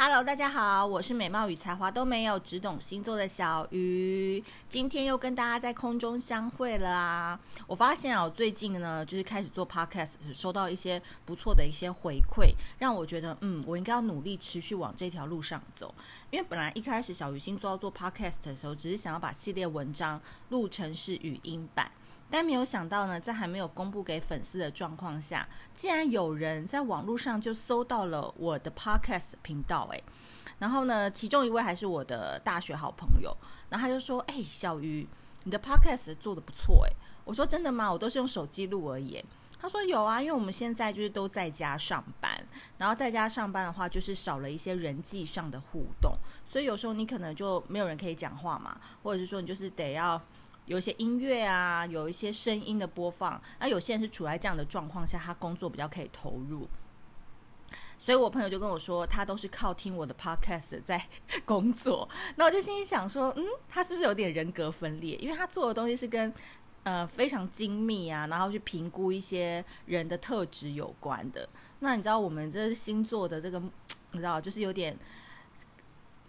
Hello，大家好，我是美貌与才华都没有，只懂星座的小鱼。今天又跟大家在空中相会了啊！我发现啊，我最近呢，就是开始做 Podcast，收到一些不错的一些回馈，让我觉得，嗯，我应该要努力持续往这条路上走。因为本来一开始小鱼星座要做 Podcast 的时候，只是想要把系列文章录成是语音版。但没有想到呢，在还没有公布给粉丝的状况下，竟然有人在网络上就搜到了我的 podcast 频道诶，然后呢，其中一位还是我的大学好朋友，然后他就说：“哎，小鱼，你的 podcast 做得不错诶。”我说：“真的吗？我都是用手机录而已。”他说：“有啊，因为我们现在就是都在家上班，然后在家上班的话，就是少了一些人际上的互动，所以有时候你可能就没有人可以讲话嘛，或者是说你就是得要。”有一些音乐啊，有一些声音的播放，那有些人是处在这样的状况下，他工作比较可以投入。所以我朋友就跟我说，他都是靠听我的 podcast 在工作。那我就心里想说，嗯，他是不是有点人格分裂？因为他做的东西是跟呃非常精密啊，然后去评估一些人的特质有关的。那你知道我们这星座的这个，你知道就是有点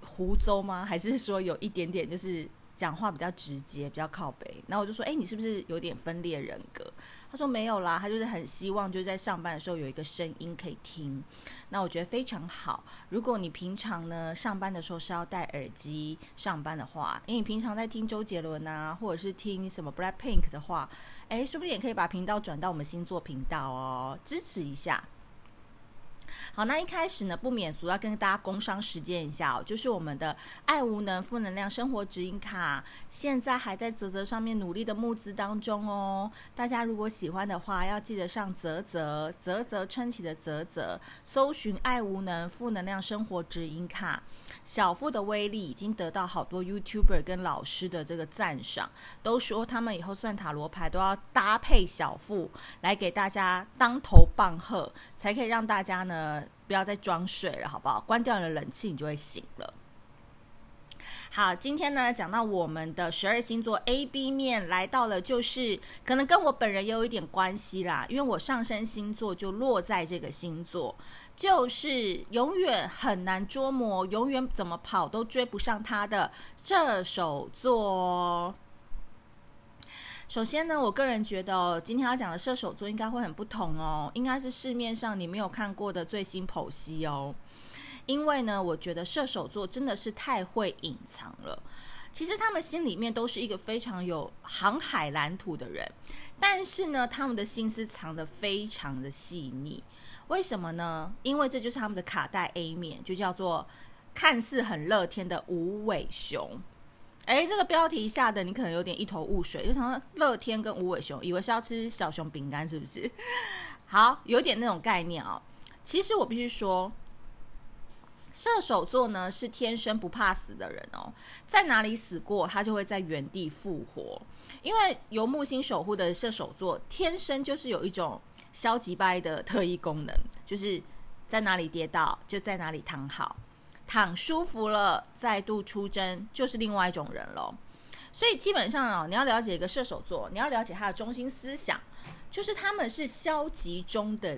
胡诌吗？还是说有一点点就是？讲话比较直接，比较靠北。然后我就说：“哎，你是不是有点分裂人格？”他说：“没有啦，他就是很希望就是在上班的时候有一个声音可以听。”那我觉得非常好。如果你平常呢上班的时候是要戴耳机上班的话，因为你平常在听周杰伦啊，或者是听什么 Blackpink 的话，哎，说不定也可以把频道转到我们星座频道哦，支持一下。好，那一开始呢，不免俗要跟大家工商实践一下哦，就是我们的爱无能负能量生活指引卡，现在还在啧啧上面努力的募资当中哦。大家如果喜欢的话，要记得上啧啧啧啧撑起的啧啧，搜寻爱无能负能量生活指引卡。小富的威力已经得到好多 YouTuber 跟老师的这个赞赏，都说他们以后算塔罗牌都要搭配小富来给大家当头棒喝，才可以让大家呢不要再装睡了，好不好？关掉你的冷气，你就会醒了。好，今天呢讲到我们的十二星座 A B 面来到了，就是可能跟我本人也有一点关系啦，因为我上升星座就落在这个星座，就是永远很难捉摸，永远怎么跑都追不上他的射手座。首先呢，我个人觉得，今天要讲的射手座应该会很不同哦，应该是市面上你没有看过的最新剖析哦。因为呢，我觉得射手座真的是太会隐藏了。其实他们心里面都是一个非常有航海蓝图的人，但是呢，他们的心思藏得非常的细腻。为什么呢？因为这就是他们的卡带 A 面，就叫做看似很乐天的无尾熊。诶，这个标题下的你可能有点一头雾水，就想说乐天跟无尾熊，以为是要吃小熊饼干，是不是？好，有点那种概念哦。其实我必须说。射手座呢是天生不怕死的人哦，在哪里死过，他就会在原地复活。因为由木星守护的射手座，天生就是有一种消极掰的特异功能，就是在哪里跌倒就在哪里躺好，躺舒服了再度出征，就是另外一种人喽。所以基本上啊，你要了解一个射手座，你要了解他的中心思想，就是他们是消极中的。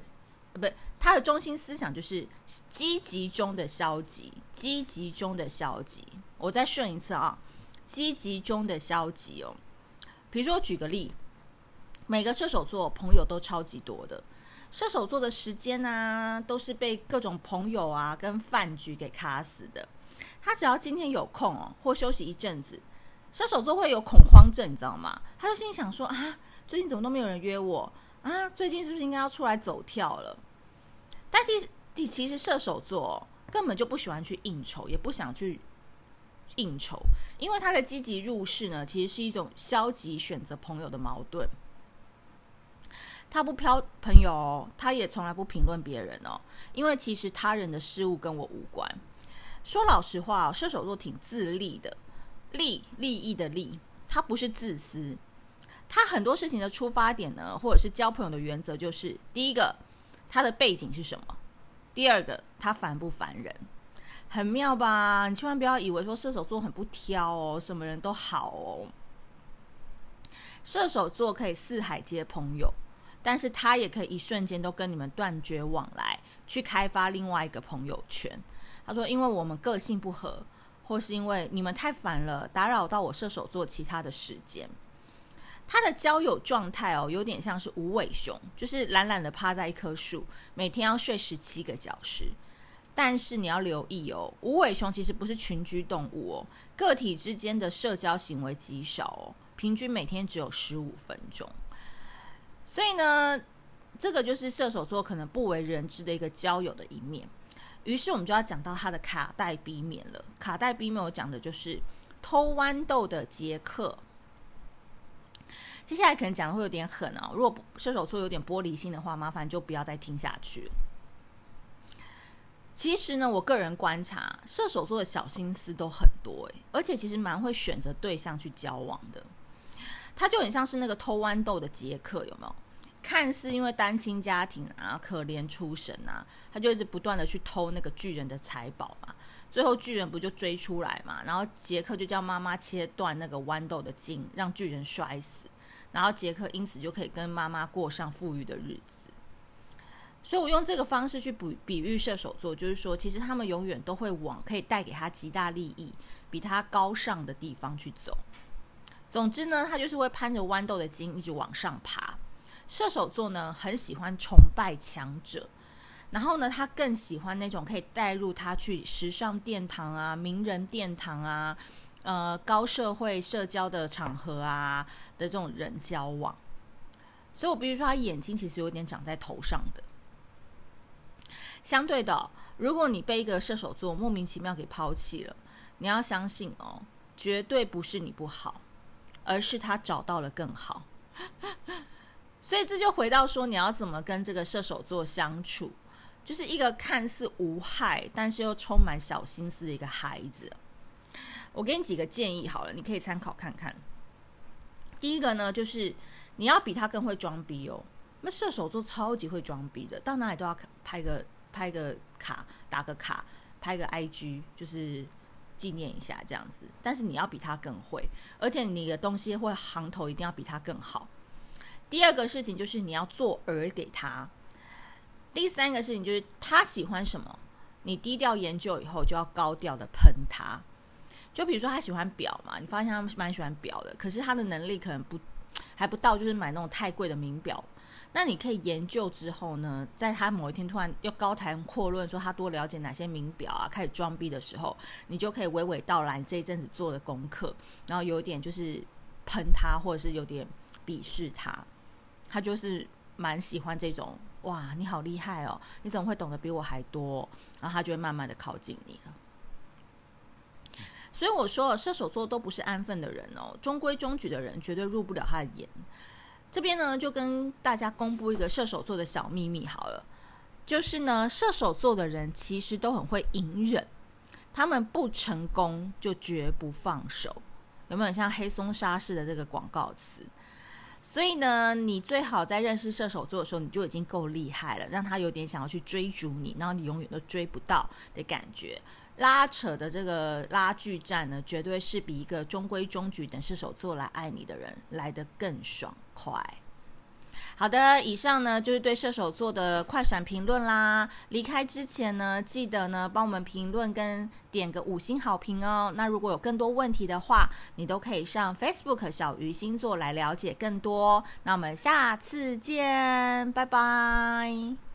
不，他的中心思想就是积极中的消极，积极中的消极。我再顺一次啊，积极中的消极哦。比如说，举个例，每个射手座朋友都超级多的，射手座的时间呢、都是被各种朋友啊跟饭局给卡死的。他只要今天有空哦，或休息一阵子，射手座会有恐慌症，你知道吗？他就心里想说啊，最近怎么都没有人约我。啊，最近是不是应该要出来走跳了？但其实，其实射手座根本就不喜欢去应酬，也不想去应酬，因为他的积极入世呢，其实是一种消极选择朋友的矛盾。他不挑朋友，他也从来不评论别人哦，因为其实他人的事物跟我无关。说老实话，射手座挺自利的，利利益的利，他不是自私。他很多事情的出发点呢，或者是交朋友的原则，就是第一个，他的背景是什么；第二个，他烦不烦人，很妙吧？你千万不要以为说射手座很不挑哦，什么人都好哦。射手座可以四海皆朋友，但是他也可以一瞬间都跟你们断绝往来，去开发另外一个朋友圈。他说：“因为我们个性不合，或是因为你们太烦了，打扰到我射手座其他的时间。”他的交友状态哦，有点像是无尾熊，就是懒懒的趴在一棵树，每天要睡十七个小时。但是你要留意哦，无尾熊其实不是群居动物哦，个体之间的社交行为极少哦，平均每天只有十五分钟。所以呢，这个就是射手座可能不为人知的一个交友的一面。于是我们就要讲到他的卡带 B 面了。卡带 B 面我讲的就是偷豌豆的杰克。接下来可能讲的会有点狠哦，如果射手座有点玻璃心的话，麻烦就不要再听下去。其实呢，我个人观察，射手座的小心思都很多诶，而且其实蛮会选择对象去交往的。他就很像是那个偷豌豆的杰克，有没有？看似因为单亲家庭啊，可怜出身啊，他就一直不断的去偷那个巨人的财宝嘛。最后巨人不就追出来嘛？然后杰克就叫妈妈切断那个豌豆的茎，让巨人摔死。然后杰克因此就可以跟妈妈过上富裕的日子。所以我用这个方式去比比喻射手座，就是说，其实他们永远都会往可以带给他极大利益、比他高尚的地方去走。总之呢，他就是会攀着豌豆的茎一直往上爬。射手座呢，很喜欢崇拜强者，然后呢，他更喜欢那种可以带入他去时尚殿堂啊、名人殿堂啊、呃高社会社交的场合啊的这种人交往。所以我必须说，他眼睛其实有点长在头上的。相对的，如果你被一个射手座莫名其妙给抛弃了，你要相信哦，绝对不是你不好。而是他找到了更好，所以这就回到说，你要怎么跟这个射手座相处，就是一个看似无害，但是又充满小心思的一个孩子。我给你几个建议好了，你可以参考看看。第一个呢，就是你要比他更会装逼哦。那射手座超级会装逼的，到哪里都要拍个拍个卡，打个卡，拍个 IG，就是。纪念一下这样子，但是你要比他更会，而且你的东西会行头一定要比他更好。第二个事情就是你要做饵给他。第三个事情就是他喜欢什么，你低调研究以后就要高调的喷他。就比如说他喜欢表嘛，你发现他蛮喜欢表的，可是他的能力可能不还不到，就是买那种太贵的名表。那你可以研究之后呢，在他某一天突然又高谈阔论说他多了解哪些名表啊，开始装逼的时候，你就可以娓娓道来这一阵子做的功课，然后有点就是喷他，或者是有点鄙视他，他就是蛮喜欢这种哇，你好厉害哦，你怎么会懂得比我还多？然后他就会慢慢的靠近你了。所以我说，射手座都不是安分的人哦，中规中矩的人绝对入不了他的眼。这边呢，就跟大家公布一个射手座的小秘密好了，就是呢，射手座的人其实都很会隐忍，他们不成功就绝不放手，有没有像黑松沙似的这个广告词？所以呢，你最好在认识射手座的时候，你就已经够厉害了，让他有点想要去追逐你，然后你永远都追不到的感觉。拉扯的这个拉锯战呢，绝对是比一个中规中矩等射手座来爱你的人来得更爽快。好的，以上呢就是对射手座的快闪评论啦。离开之前呢，记得呢帮我们评论跟点个五星好评哦。那如果有更多问题的话，你都可以上 Facebook 小鱼星座来了解更多。那我们下次见，拜拜。